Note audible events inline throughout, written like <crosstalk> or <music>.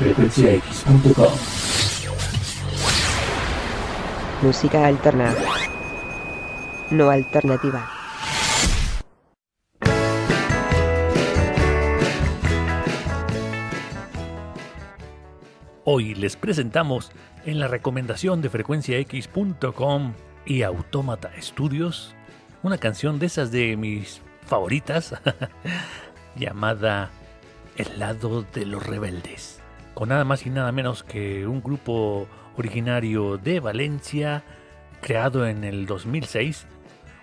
frecuenciax.com. Música alterna. No alternativa. Hoy les presentamos en la recomendación de frecuenciax.com y Autómata Studios una canción de esas de mis favoritas <laughs> llamada El lado de los rebeldes, con nada más y nada menos que un grupo originario de Valencia, creado en el 2006,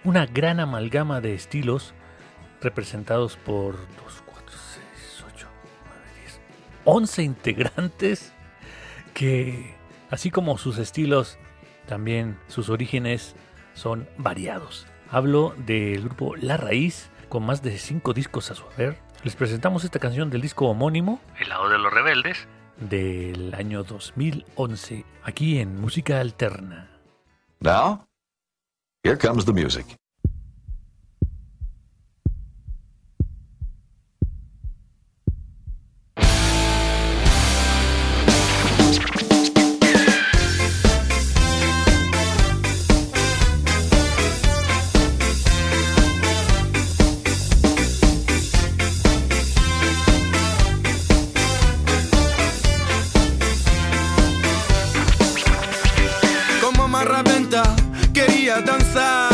una gran amalgama de estilos representados por 2, 4, 6, 8, 9, 10, 11 integrantes que, así como sus estilos, también sus orígenes son variados. Hablo del grupo La Raíz, con más de 5 discos a su haber. Les presentamos esta canción del disco homónimo, El lado de los rebeldes, del año 2011, aquí en Música Alterna. Now, here comes the music. Como Marraventa queria dançar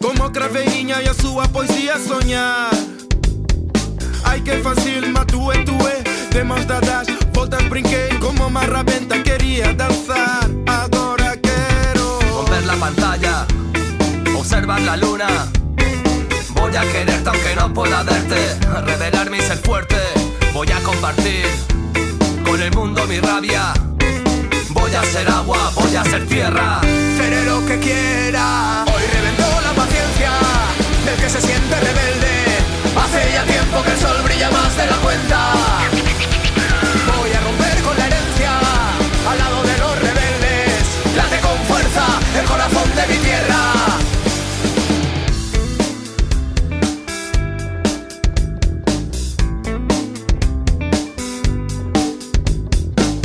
Como craveirinha e a sua poesia sonhar Ai que fácil, matue, tue De mãos dadas, voltas brinquei Como Marraventa queria dançar Agora quero Romper la pantalla, observar la luna. Voy a quererte aunque no pueda verte, revelar mi ser fuerte. Voy a compartir con el mundo mi rabia. Voy a ser agua, voy a ser tierra. Seré lo que quiera. Hoy reventó la paciencia Del que se siente rebelde. Hace ya tiempo que el sol brilla más de la cuenta. Voy a romper con la herencia Al lado de los rebeldes. Late con fuerza el corazón de mi tierra.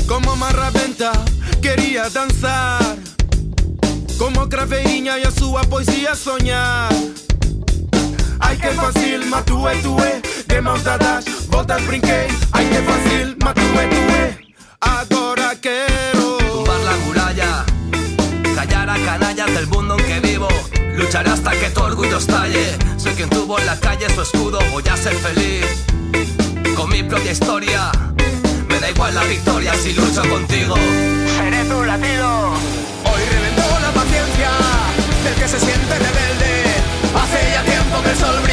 Como queria dançar Como craveirinha e a sua poesia sonhar Ai que fácil, matue, tue De mãos dadas, voltas brinquei Ai que fácil, matue, tue Agora quero Tumbar la muralla, callar a canallas del mundo en que vivo. Lucharé hasta que tu orgullo estalle. Soy quien tuvo en la calle su escudo, voy a ser feliz. Con mi propia historia, me da igual la victoria si lucho contigo. Hoy reventó la paciencia Del que se siente rebelde. Hace ya tiempo que el sol brilla